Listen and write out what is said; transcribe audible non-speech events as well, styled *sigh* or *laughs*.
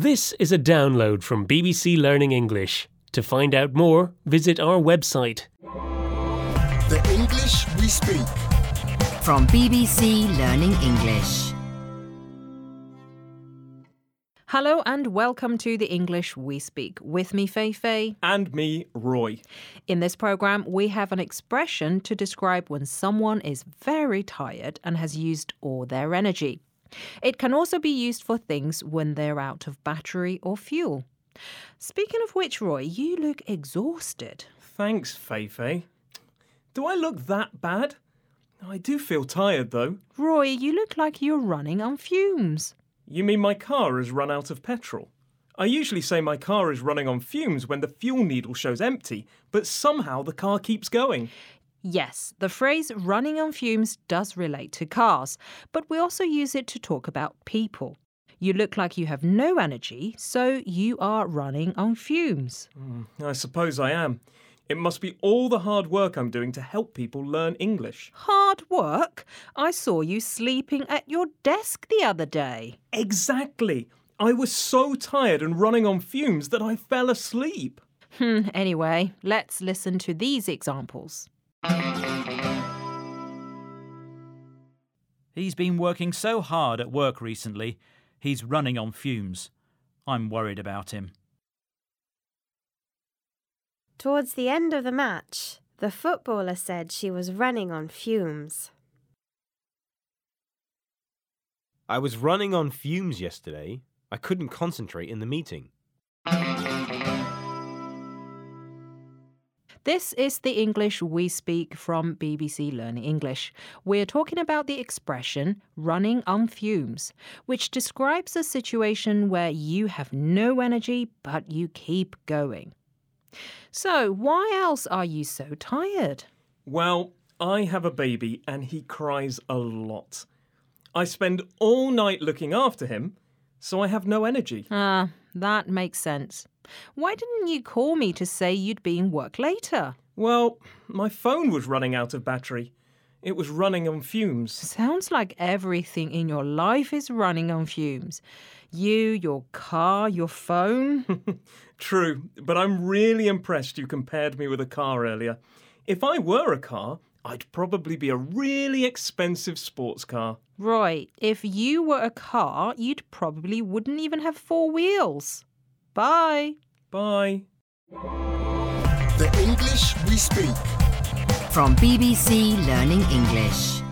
This is a download from BBC Learning English. To find out more, visit our website. The English we speak. From BBC Learning English. Hello and welcome to the English We Speak. With me, Feifei. And me, Roy. In this program, we have an expression to describe when someone is very tired and has used all their energy. It can also be used for things when they're out of battery or fuel. Speaking of which, Roy, you look exhausted. Thanks, Feifei. Do I look that bad? I do feel tired, though. Roy, you look like you're running on fumes. You mean my car has run out of petrol? I usually say my car is running on fumes when the fuel needle shows empty, but somehow the car keeps going. Yes, the phrase running on fumes does relate to cars, but we also use it to talk about people. You look like you have no energy, so you are running on fumes. I suppose I am. It must be all the hard work I'm doing to help people learn English. Hard work? I saw you sleeping at your desk the other day. Exactly. I was so tired and running on fumes that I fell asleep. Hmm, anyway, let's listen to these examples. He's been working so hard at work recently, he's running on fumes. I'm worried about him. Towards the end of the match, the footballer said she was running on fumes. I was running on fumes yesterday. I couldn't concentrate in the meeting. This is the English we speak from BBC Learning English. We're talking about the expression running on fumes, which describes a situation where you have no energy but you keep going. So, why else are you so tired? Well, I have a baby and he cries a lot. I spend all night looking after him, so I have no energy. Ah, that makes sense. Why didn't you call me to say you'd be in work later? Well, my phone was running out of battery. It was running on fumes. Sounds like everything in your life is running on fumes. You, your car, your phone. *laughs* True, but I'm really impressed you compared me with a car earlier. If I were a car, I'd probably be a really expensive sports car. Right. if you were a car, you'd probably wouldn't even have four wheels. Bye. Bye. The English we speak. From BBC Learning English.